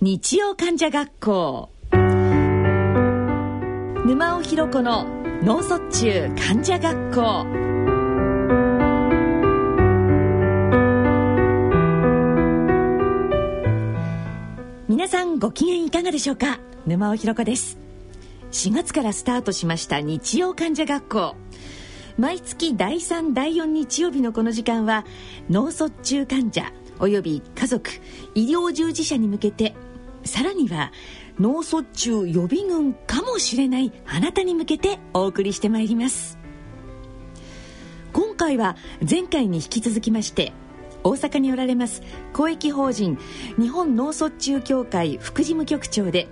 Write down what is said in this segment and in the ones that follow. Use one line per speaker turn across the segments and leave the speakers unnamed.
日曜患者学校。沼尾ひろ子の脳卒中患者学校。皆さんご機嫌いかがでしょうか？沼尾ひろ子です。4月からスタートしました日曜患者学校。毎月第3第4日曜日のこの時間は脳卒中患者および家族医療従事者に向けてさらには脳卒中予備軍かもしれないあなたに向けてお送りしてまいります。今回は前回に引き続きまして大阪におられます公益法人日本脳卒中協会副事務局長で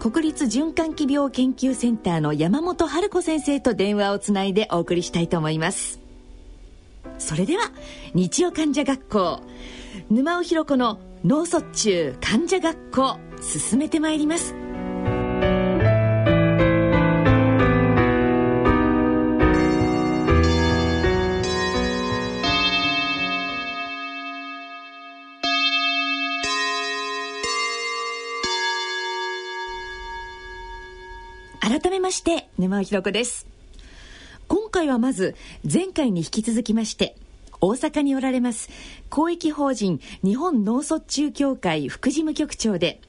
国立循環器病研究センターの山本春子先生と電話をつないでお送りしたいと思います。それでは日曜患者学校沼尾ひろ子の脳卒中患者学校進めてまいります。改めまして沼尾ひろ子です。今回はまず前回に引き続きまして大阪におられます。公益法人日本脳卒中協会副事務局長で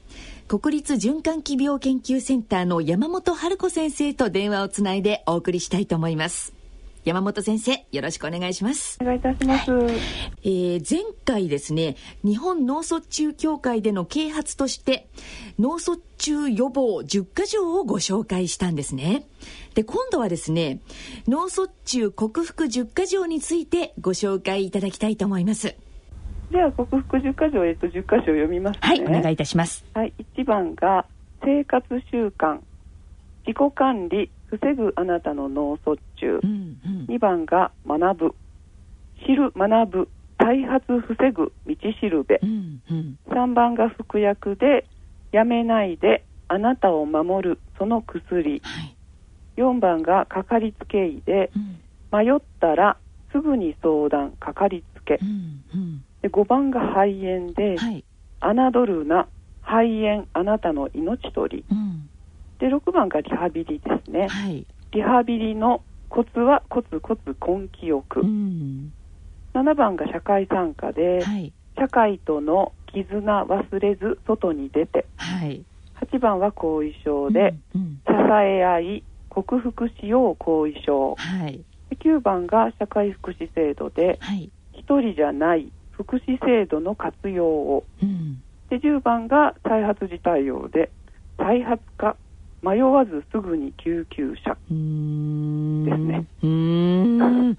国立循環器病研究センターの山本春子先生と電話をつないでお送りしたいと思います。山本先生よろしくお願いします。
お願いいたします、
えー、前回ですね日本脳卒中協会での啓発として脳卒中予防10か条をご紹介したんですね。で今度はですね脳卒中克服10か条についてご紹介いただきたいと思います。
では克服10か条、えっと、10箇所読みます、ね、
はいお願いいたします。
はい1番が生活習慣自己管理防ぐあなたの脳卒中、うんうん、2番が学ぶ。知る学ぶ。再発防ぐ。道しるべ、うんうん、3番が服薬で。やめないで。あなたを守る。その薬、はい、4番がかかりつけ医で、うん、迷ったらすぐに相談。かかりつけ、うんうん、で5番が肺炎で、はい、侮るな。肺炎。あなたの命取り、うん、で6番がリハビリですね、はい、リハビリのコツはコツコツ根気よく、うん、7番が社会参加で、はい、社会との絆忘れず外に出て、はい、8番は後遺症で、うんうん、支え合い克服しよう後遺症、はい、9番が社会福祉制度で、はい、1人じゃない福祉制度の活用を、うん、で10番が再発時対応で再発か迷わずすぐに救急車。ですね。
うん。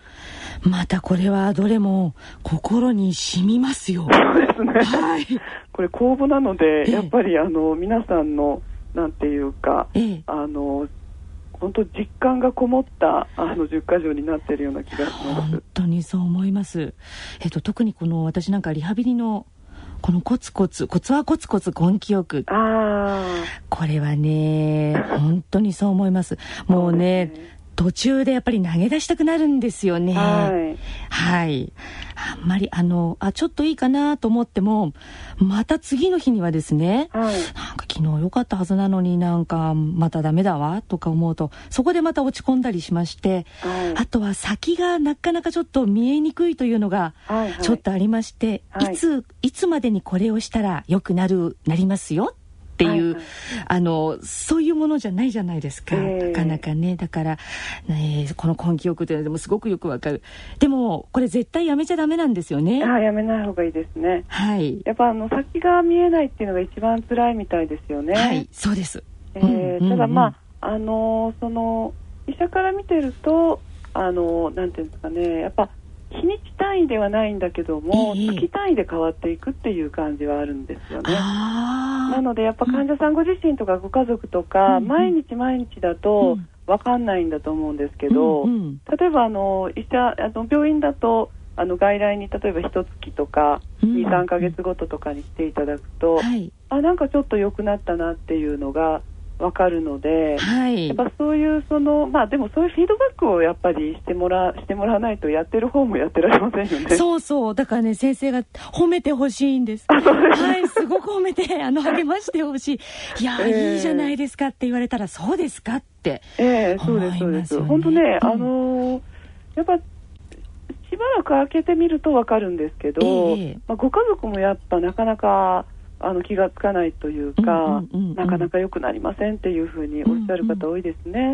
またこれはどれも心に染みますよ。
そうですね、はい、これ公募なので、やっぱりあの皆さんのなんていうか、あの本当実感がこもったあの10か条になっているような気がします。
本当にそう思います、えっと、特にこの私なんかリハビリのこのコツコツコツはコツコツ根気よく。これはね本当にそう思います。もうね途中でやっぱり投げ出したくなるんですよね。はい。はい。あんまり、あの、あ、ちょっといいかなと思っても、また次の日にはですね、はい、なんか昨日良かったはずなのになんかまたダメだわとか思うと、そこでまた落ち込んだりしまして、はい、あとは先がなかなかちょっと見えにくいというのがちょっとありまして、はいはい、いつ、いつまでにこれをしたら良くなる、なりますよっていう、はい。はい、あのそういうものじゃないじゃないですか、えー、なかなかね。だから、ね、この根気よくというのでもすごくよくわかる。でもこれ絶対やめちゃダメなんですよね。
あやめない方がいいですね。
はい。
やっぱあの先が見えないっていうのが一番辛いみたいですよね。
はいそうです、
えー、うん、ただまああのその医者から見てるとあのなんていうんですかね。やっぱ日にち単位ではないんだけども、えー、月単位で変わっていくっていう感じはあるんですよね。なのでやっぱ患者さんご自身とかご家族とか、うん、毎日毎日だと分かんないんだと思うんですけど、うんうん、例えばあの医者あの病院だとあの外来に例えば一月とか23か月ごととかにしていただくと、はい、あなんかちょっと良くなったなっていうのが分かるので、
はい、
やっぱそういうそのまあでもそういうフィードバックをやっぱりしてもらしてもらわないとやってる方もやってられませんよね。
そうそうだからね先生が褒めてほしいんです。はいすごく褒めてあの励ましてほしい。いや、えー、いいじゃないですかって言われたらそうですかって。
ええー、そうですそうです。本当ね、うん、あのー、やっぱしばらく開けてみると分かるんですけど、えー、まあ、ご家族もやっぱなかなかあの気がつかないというか、なかなか良くなりませんっていうふうにおっしゃる方多いですね。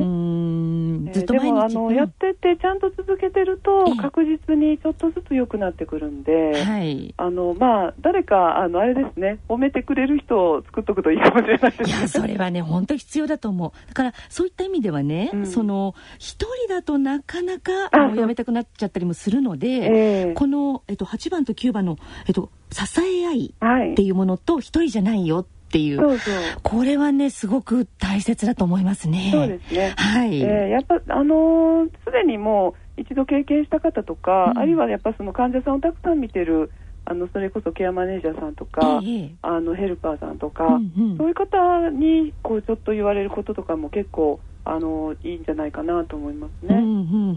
でもあの、やっててちゃんと続けてると確実にちょっとずつ良くなってくるんで、はい、あのまあ誰かあのあれですね褒めてくれる人を作っとくといいかもしれないですね。い
やそれはね 本当必要だと思う。だからそういった意味ではね、うん、その一人だとなかなかあのやめたくなっちゃったりもするので、えー、このえっと8番と9番のえっと支え合い。っていうものと一人じゃないよっていう、そうそうこれはねすごく大切だと思いますね。
そうですね。はい。えー、やっぱあのす、ー、でにもう一度経験した方とか、うん、あるいはやっぱその患者さんをたくさん見てるあのそれこそケアマネージャーさんとか、ええ、あのヘルパーさんとか、うんうん、そういう方にこうちょっと言われることとかも結構あのいいんじゃないかなと思いますね。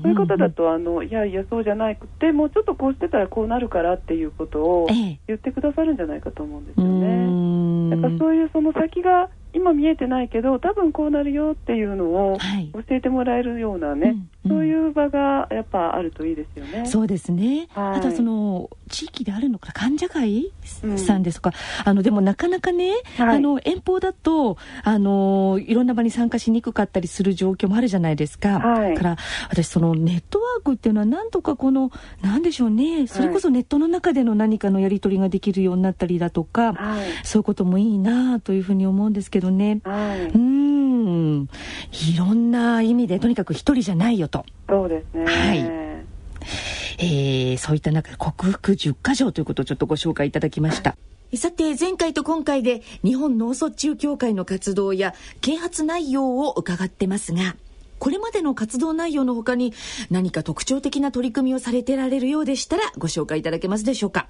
そういう方だとあのいやいやそうじゃなくてもうちょっとこうしてたらこうなるからっていうことを言ってくださるんじゃないかと思うんですよね。だからそういうその先が今見えてないけど多分こうなるよっていうのを教えてもらえるようなね、うん、そういう場がやっぱあるといいですよね。
そうですね。はい、あとはその地域であるのか患者会さんですとか、うん、あのでもなかなかね、はい、あの遠方だとあのいろんな場に参加しにくかったりする状況もあるじゃないですか。はい、から私そのネットワークっていうのはなんとかこのなんでしょうね。それこそネットの中での何かのやり取りができるようになったりだとか、そういうこともいいなというふうに思うんですけど。ね、はい、うんいろんな意味でとにかく一人じゃないよと。
そうですね、はい
えー、そういった中で克服10か条ということをちょっとご紹介いただきました。さて前回と今回で日本脳卒中協会の活動や啓発内容を伺ってますがこれまでの活動内容のほかに何か特徴的な取り組みをされてられるようでしたらご紹介いただけますでしょうか？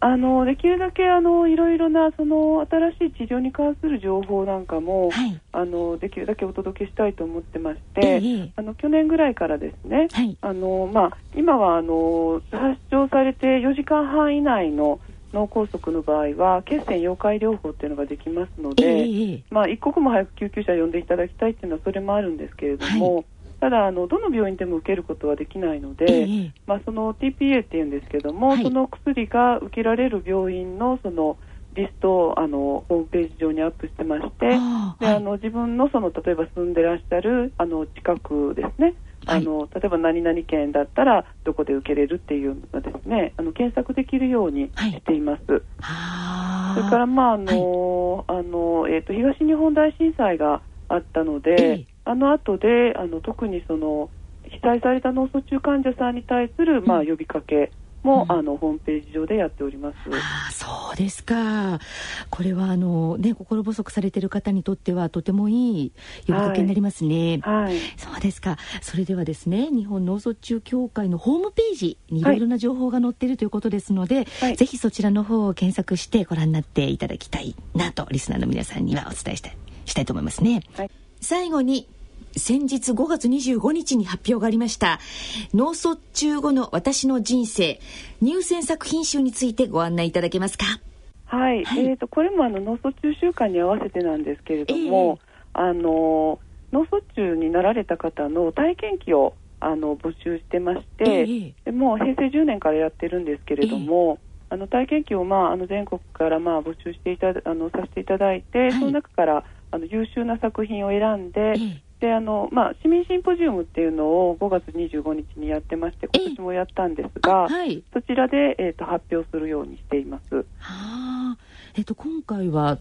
あのできるだけあのいろいろなその新しい治療に関する情報なんかも、はい、あのできるだけお届けしたいと思ってまして、えー、あの去年ぐらいからですね、はい、あのまあ、今はあの発症されて4時間半以内の脳梗塞の場合は血栓溶解療法っていうのができますので、えー、まあ、一刻も早く救急車を呼んでいただきたいっていうのはそれもあるんですけれども。はいただあの、どの病院でも受けることはできないので、えー、まあ、その TPA っていうんですけども、はい、その薬が受けられる病院のそのリストをあのホームページ上にアップしてまして、あで、はい、あの自分のその例えば住んでらっしゃるあの近くですね、あの例えば何々県だったらどこで受けれるっていうのがですねあの検索できるようにしています。はい、それからまああの、あのえっ、ー、と東日本大震災があったので。えーあの後であの特にその被災された脳卒中患者さんに対する、まあ、呼びかけも、うん、あのホームページ上でやっております。
あそうですか。これはあのね心細くされている方にとってはとてもいい呼びかけになりますね。はい。はい、そうですか。それではですね日本脳卒中協会のホームページにいろいろな情報が載っているということですので、はい、ぜひそちらの方を検索してご覧になっていただきたいなとリスナーの皆さんにはお伝えしたいしたいと思いますね。はい、最後に先日5月25日に発表がありました。脳卒中後の私の人生入選作品集についてご案内いただけますか？
はい、はい、えーと、これもあの脳卒中週間に合わせてなんですけれども、えー、あの脳卒中になられた方の体験記をあの募集してまして、えー、もう平成10年からやってるんですけれども、えー、あの体験記を、まあ、あの全国からまあ募集していたあのさせていただいて、はい、その中からあの優秀な作品を選んで、であのまあ、市民シンポジウムっていうのを5月25日にやってまして今年もやったんですが、はい、そちらで、えーと、発表するようにしています。は
あ。えーと、今回は、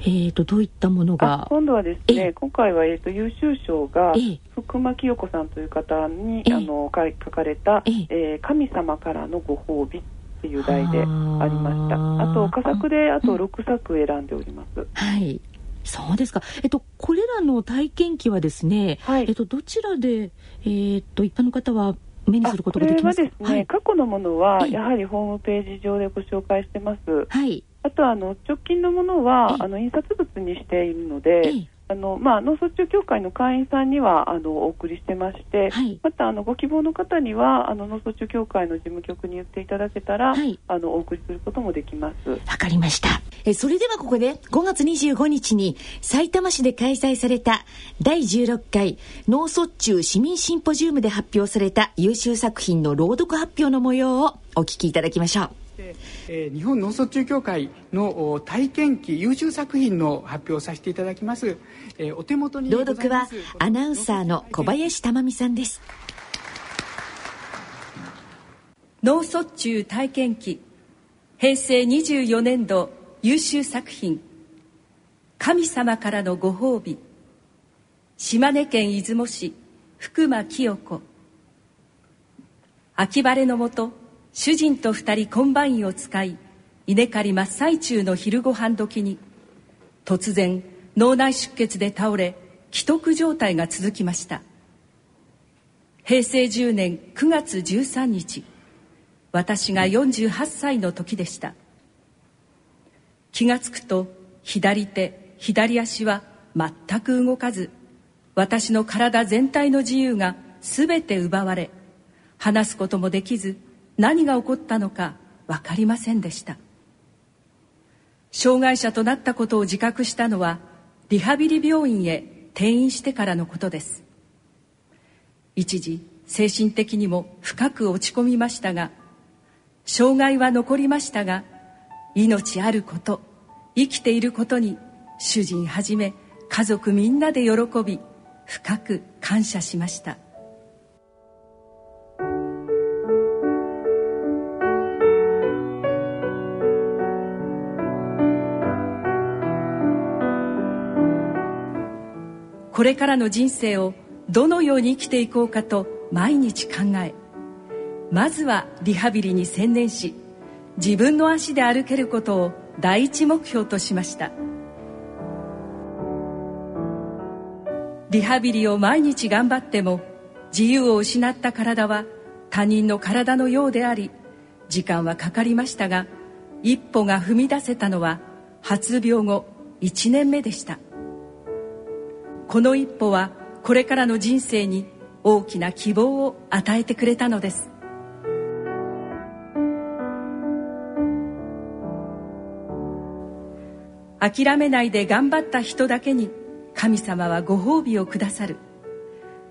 えーと、どういったものが？
今度はですね今回は、えー、と優秀賞が福間清子さんという方にあの書かれた、えー「神様からのご褒美」っていう題でありました。あと佳作であと6作選んでおります。
はいそうですか。えっと、これらの体験記はですね、はい、えっと、どちらで、えー、っと、一般の方は目にすることができますか？
これはですね、はい、過去のものは、やはりホームページ上でご紹介してます。はい。あとあの直近のものはあの印刷物にしているので、あのまあ、脳卒中協会の会員さんにはあのお送りしてまして、はい、またあのご希望の方にはあの脳卒中協会の事務局に言っていただけたら、はい、あのお送りすることもできます。
わかりました。えそれではここで5月25日にさいたま市で開催された第16回脳卒中市民シンポジウムで発表された優秀作品の朗読発表の模様をお聞きいただきましょう。
えー、日本脳卒中協会の体験記優秀作品の発表をさせていただきます、
えー、お手元に朗読はアナウンサーの小林珠美さんです。
脳卒中体験記平成24年度優秀作品。神様からのご褒美。島根県出雲市福間清子。秋晴れのもと主人と二人コンバインを使い稲刈り真っ最中の昼ご飯時に突然脳内出血で倒れ危篤状態が続きました。平成10年9月13日私が48歳の時でした。気がつくと左手左足は全く動かず私の体全体の自由が全て奪われ話すこともできず何が起こったのか分かりませんでした。障害者となったことを自覚したのはリハビリ病院へ転院してからのことです。一時精神的にも深く落ち込みましたが障害は残りましたが命あること生きていることに主人はじめ家族みんなで喜び深く感謝しました。これからの人生をどのように生きていこうかと毎日考えまずはリハビリに専念し自分の足で歩けることを第一目標としました。リハビリを毎日頑張っても自由を失った体は他人の体のようであり時間はかかりましたが一歩が踏み出せたのは発病後1年目でした。この一歩はこれからの人生に大きな希望を与えてくれたのです。諦めないで頑張った人だけに神様はご褒美をくださる。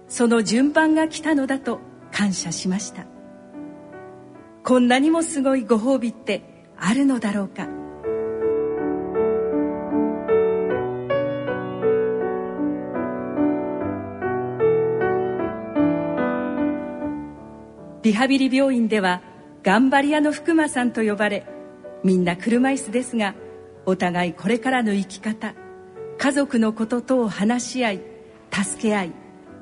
その順番が来たのだと感謝しました。こんなにもすごいご褒美ってあるのだろうか。リハビリ病院では頑張り屋の福間さんと呼ばれみんな車椅子ですがお互いこれからの生き方家族のこととを話し合い助け合い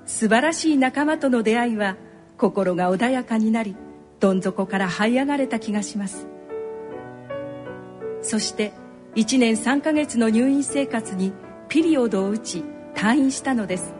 素晴らしい仲間との出会いは心が穏やかになりどん底から這い上がれた気がします。そして1年3ヶ月の入院生活にピリオドを打ち退院したのです。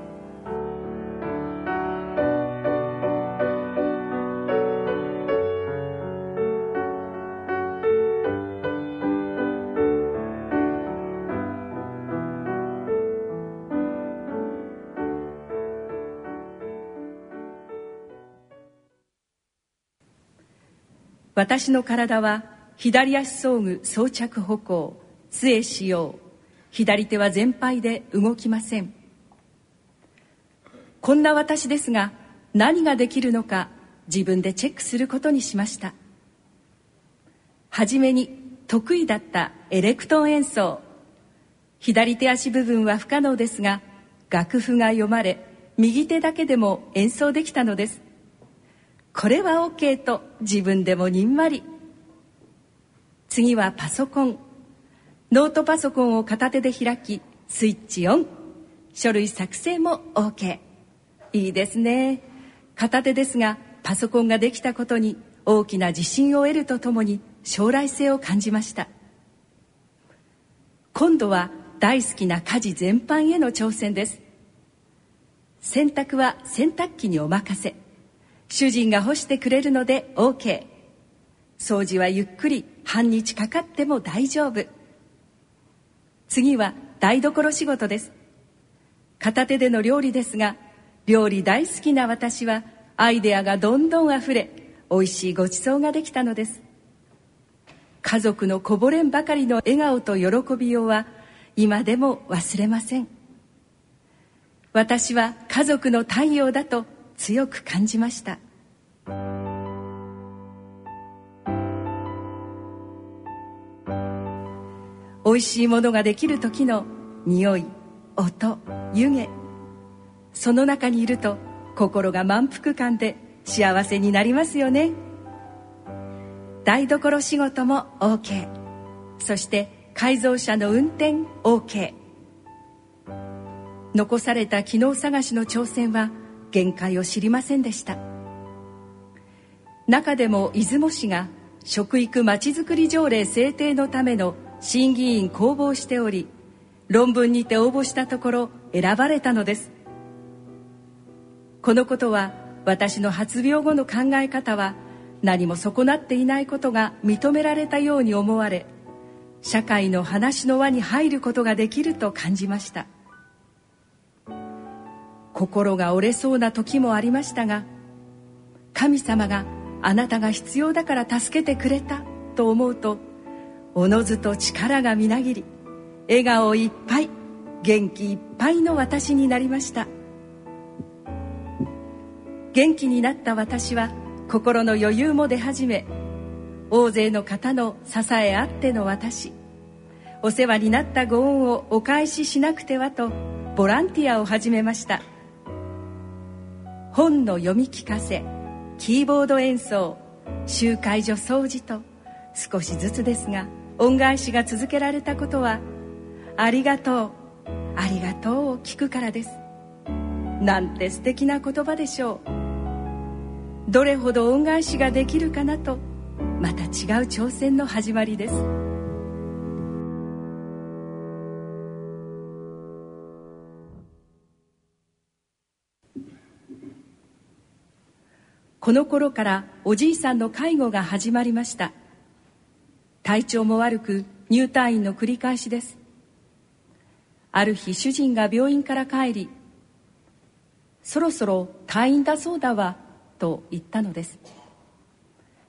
私の体は左足装具装着歩行。杖使用。左手は全廃で動きません。こんな私ですが何ができるのか自分でチェックすることにしました。はじめに得意だったエレクトーン演奏。左手足部分は不可能ですが楽譜が読まれ右手だけでも演奏できたのです。これは OK と自分でもにんまり。次はパソコン。ノートパソコンを片手で開きスイッチオン。書類作成も OK いいですね。片手ですがパソコンができたことに大きな自信を得るとともに将来性を感じました。今度は大好きな家事全般への挑戦です。洗濯は洗濯機にお任せ。主人が干してくれるので OK 掃除はゆっくり半日かかっても大丈夫。次は台所仕事です。片手での料理ですが料理大好きな私はアイデアがどんどんあふれ美味しいごちそうができたのです。家族のこぼれんばかりの笑顔と喜びようは今でも忘れません。私は家族の太陽だと強く感じました。美味しいものができる時の匂い音湯気。その中にいると心が満腹感で幸せになりますよね。台所仕事も OK そして改造車の運転 OK 残された機能探しの挑戦は限界を知りませんでした。中でも出雲市が食育まちづくり条例制定のための審議員公募しており論文にて応募したところ選ばれたのです。このことは私の発病後の考え方は何も損なっていないことが認められたように思われ社会の話の輪に入ることができると感じました。心が折れそうな時もありましたが神様があなたが必要だから助けてくれたと思うとおのずと力がみなぎり笑顔いっぱい元気いっぱいの私になりました。元気になった私は心の余裕も出始め大勢の方の支えあっての私お世話になったご恩をお返ししなくてはとボランティアを始めました。本の読み聞かせキーボード演奏集会所掃除と少しずつですが恩返しが続けられたことはありがとうありがとうを聞くからです。なんて素敵な言葉でしょう。どれほど恩返しができるかなとまた違う挑戦の始まりです。この頃からおじいさんの介護が始まりました。体調も悪く入退院の繰り返しです。ある日主人が病院から帰りそろそろ退院だそうだわと言ったのです。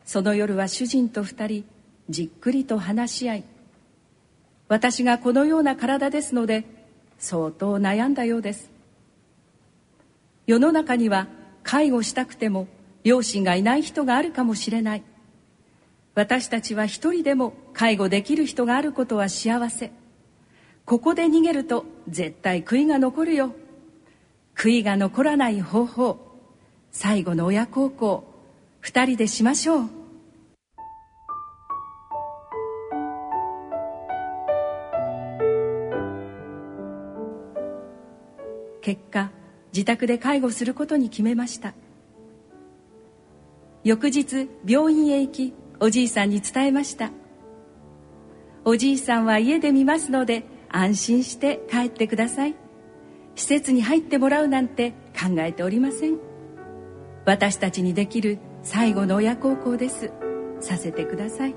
その夜は主人と二人じっくりと話し合い私がこのような体ですので相当悩んだようです。世の中には介護したくても両親がいない人があるかもしれない。私たちは一人でも介護できる人があることは幸せ。ここで逃げると絶対悔いが残るよ。悔いが残らない方法。最後の親孝行。二人でしましょう。結果自宅で介護することに決めました。翌日病院へ行きおじいさんに伝えました。おじいさんは家で見ますので安心して帰ってください。施設に入ってもらうなんて考えておりません。私たちにできる最後の親孝行です。させてください。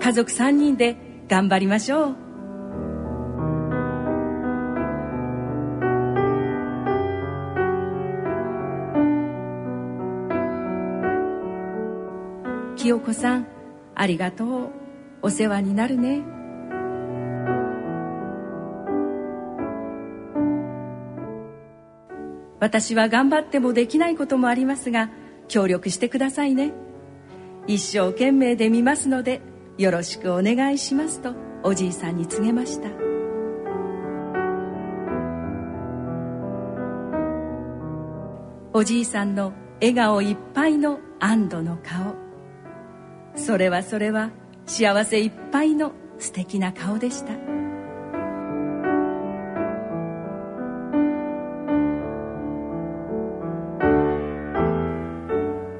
家族3人で頑張りましょう。清子さんありがとう。お世話になるね。私は頑張ってもできないこともありますが協力してくださいね。一生懸命で見ますのでよろしくお願いしますとおじいさんに告げました。おじいさんの笑顔いっぱいの安堵の顔。それはそれは幸せいっぱいの素敵な顔でした。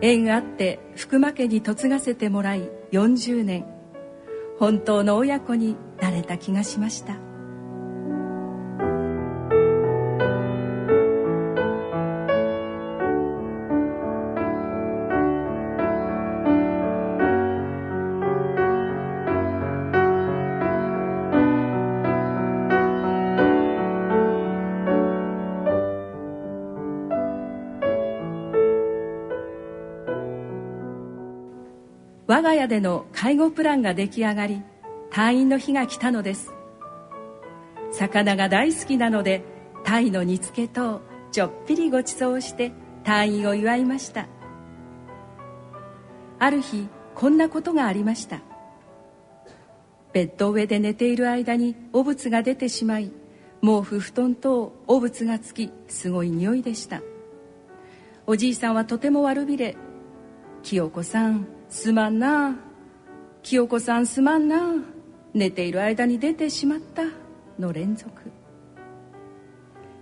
縁あって福間家に嫁がせてもらい40年本当の親子になれた気がしました。我が家での介護プランが出来上がり退院の日が来たのです。魚が大好きなのでタイの煮付けとちょっぴりごちそうして退院を祝いました。ある日こんなことがありました。ベッド上で寝ている間に汚物が出てしまい毛布布団と汚物がつきすごい匂いでした。おじいさんはとても悪びれ「清子さんすまんな。清子さんすまんな。寝ている間に出てしまった」の連続。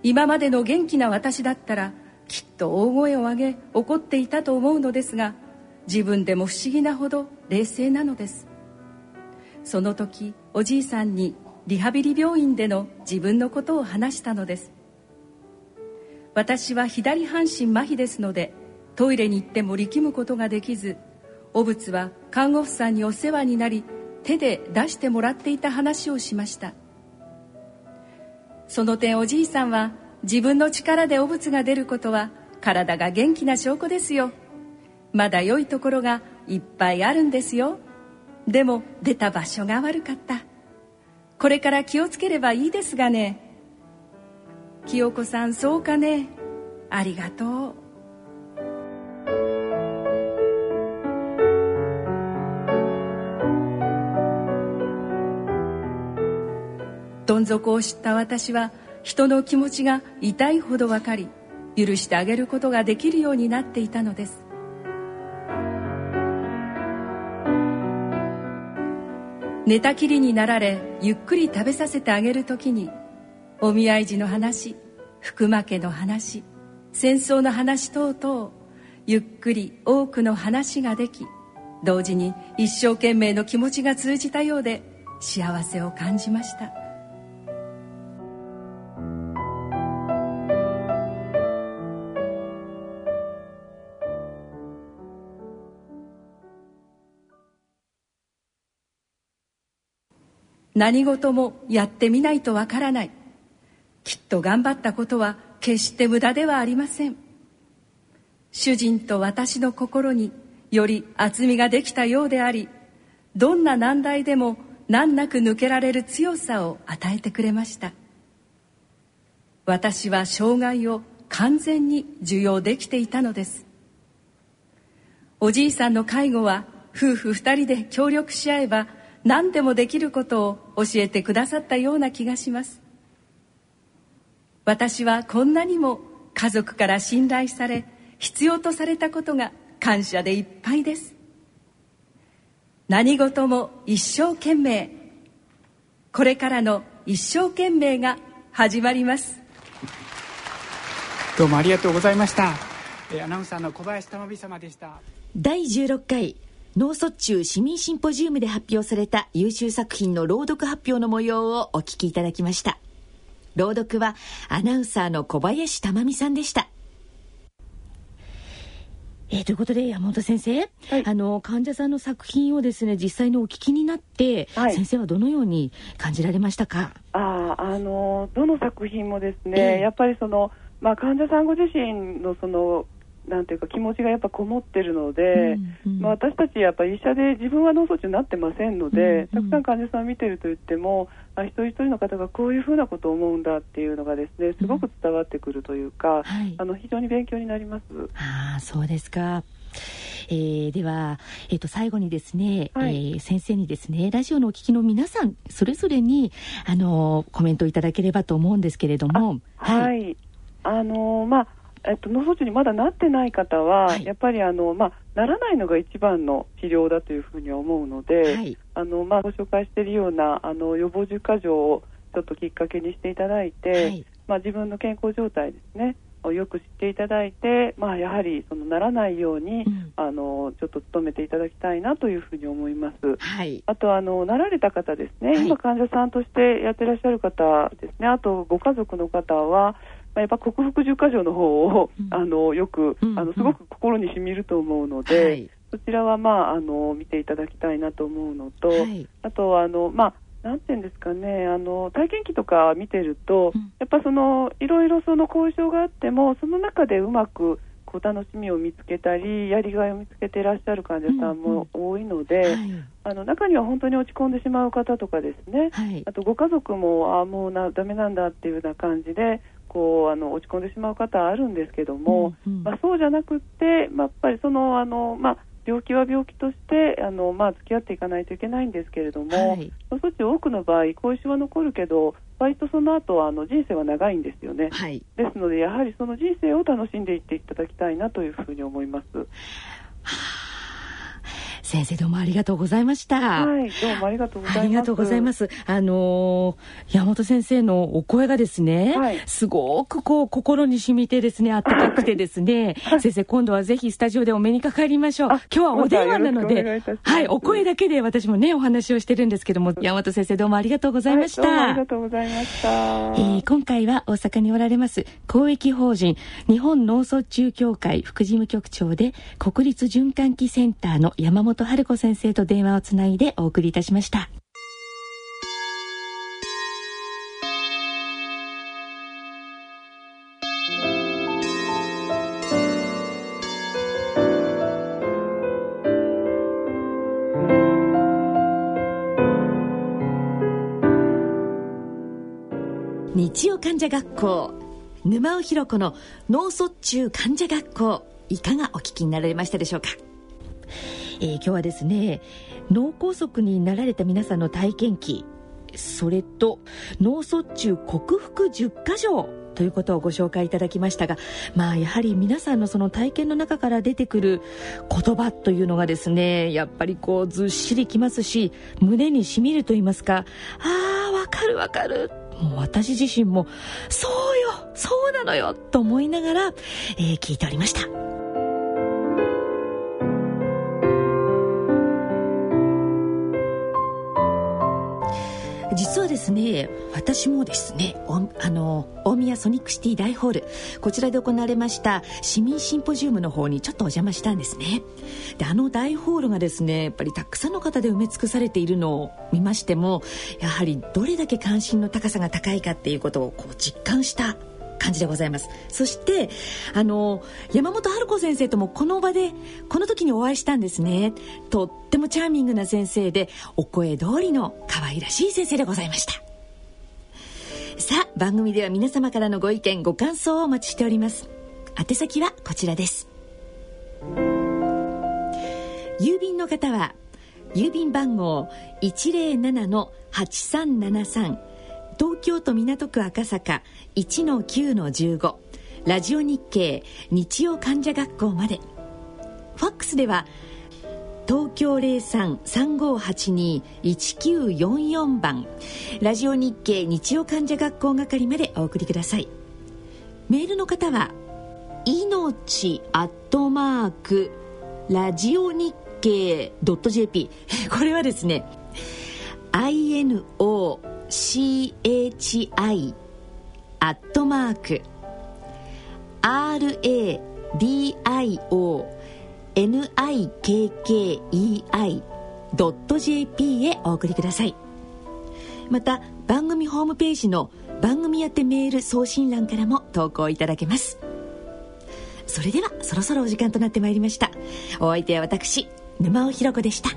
今までの元気な私だったらきっと大声を上げ怒っていたと思うのですが自分でも不思議なほど冷静なのです。その時おじいさんにリハビリ病院での自分のことを話したのです。私は左半身麻痺ですのでトイレに行っても力むことができず汚物は看護婦さんにお世話になり手で出してもらっていた話をしました。その点おじいさんは自分の力で汚物が出ることは体が元気な証拠ですよ。まだ良いところがいっぱいあるんですよ。でも出た場所が悪かった。これから気をつければいいですがね。清子さんそうかね。ありがとう。どん底を知った私は人の気持ちが痛いほど分かり許してあげることができるようになっていたのです。寝たきりになられゆっくり食べさせてあげる時にお見合い時の話福間家の話戦争の話等々ゆっくり多くの話ができ同時に一生懸命の気持ちが通じたようで幸せを感じました。何事もやってみないとわからない。きっと頑張ったことは決して無駄ではありません。主人と私の心により厚みができたようでありどんな難題でも難なく抜けられる強さを与えてくれました。私は障害を完全に受容できていたのです。おじいさんの介護は夫婦二人で協力し合えば何でもできることを教えてくださったような気がします。私はこんなにも家族から信頼され必要とされたことが感謝でいっぱいです。何事も一生懸命これからの一生懸命が始まります。
どうもありがとうございました。アナウンサーの小林珠美様でした。
第16回脳卒中市民シンポジウムで発表された優秀作品の朗読発表の模様をお聞きいただきました。朗読はアナウンサーの小林珠美さんでした。えー、ということで山本先生、はい、あの患者さんの作品をですね実際にお聞きになって、はい、先生はどのように感じられましたか？
ああのどの作品もですね、えー、やっぱりその、まあ、患者さんご自身のそのなんていうか気持ちがやっぱこもってるので、うんうん、まあ、私たちやっぱり医者で自分は脳卒中になってませんので、うんうん、たくさん患者さんを見てると言ってもあ一人一人の方がこういうふうなことを思うんだっていうのがですねすごく伝わってくるというか、うんはい、あの非常に勉強になります。
あそうですか。えー、では、えー、と最後にですね、はい、えー、先生にですねラジオのお聞きの皆さんそれぞれにあのコメントいただければと思うんですけれども。
はい、あのまあえっと、脳卒中にまだなってない方は、はい、やっぱりあの、まあ、ならないのが一番の治療だというふうには思うので、はい、あのまあ、ご紹介しているようなあの予防10か条をちょっときっかけにしていただいて、はい、まあ、自分の健康状態ですねをよく知っていただいて、まあ、やはりそのならないように、うん、あのちょっと努めていただきたいなというふうに思います。はい、あとあのなられた方ですね、今患者さんとしてやってらっしゃる方ですね、あとご家族の方はまあ、やっぱ克服十か条の方を、うん、あのよく、うん、あのすごく心にしみると思うので、はい、そちらは、まあ、あの見ていただきたいなと思うのと、はい、あとあの、まあ、なんていうんですかね、あの体験記とか見てると、うん、やっぱそのいろいろその後遺症があっても、その中でうまくこう楽しみを見つけたりやりがいを見つけていらっしゃる患者さんも多いので、うんうんはい、あの中には本当に落ち込んでしまう方とかですね、はい、あとご家族もあもうなダメなんだっていうような感じでこうあの落ち込んでしまう方はあるんですけども、うんうん、まあ、そうじゃなくて、まあ、やっぱりそのあの、まあ、病気は病気としてあの、まあ、付き合っていかないといけないんですけれども、はい、その多くの場合後遺症は残るけど割とその後あの人生は長いんですよね、はい、ですのでやはりその人生を楽しんでいっていただきたいなというふうに思います。
先生どうもありがとうございました。
はい、どうもありがとうございます。あ
りがとうございます。あのー、山本先生のお声がですね、はい、すごくこう心に染みてですね、温かくてですね、はい、先生今度はぜひスタジオでお目にかかりましょう。今日はお電話なので、はい、お声だけで私もね、お話をしてるんですけども、山本先生どうもありがとうございました。はい、
ありがとうございました。え
ー、今回は大阪におられます公益法人日本脳卒中協会副事務局長で国立循環器センターの山本春子先生と電話をつないでお送りいたしました。日曜患者学校沼尾ひろ子の脳卒中患者学校いかがお聞きになられましたでしょうか？えー、今日はですね脳梗塞になられた皆さんの体験記それと脳卒中克服10箇条ということをご紹介いただきましたが、まあやはり皆さんのその体験の中から出てくる言葉というのがですね、やっぱりこうずっしりきますし、胸にしみると言いますか、ああ、わかるわかる。もう私自身も、そうよそうなのよと思いながら、えー、聞いておりました。実はですね私もですねあの大宮ソニックシティ大ホールこちらで行われました市民シンポジウムの方にちょっとお邪魔したんですね。であの大ホールがですねやっぱりたくさんの方で埋め尽くされているのを見ましてもやはりどれだけ関心の高さが高いかっていうことをこう実感した感じでございます。そしてあの山本春子先生ともこの場でこの時にお会いしたんですね。とってもチャーミングな先生でお声通りの可愛らしい先生でございました。さあ番組では皆様からのご意見ご感想をお待ちしております。宛先はこちらです。郵便の方は郵便番号107-8373東京都港区赤坂1-9-15ラジオ日経日曜患者学校まで。ファックスでは東京03-3582-1944番。ラジオ日経日曜患者学校係までお送りください。メールの方は命アットマークラジオ日経 .jp これはですね INO CHI アットマーク RADIONIKKEI.jp へお送りください。また番組ホームページの番組宛てメール送信欄からも投稿いただけます。それではそろそろお時間となってまいりました。お相手は私沼尾ひろ子でした。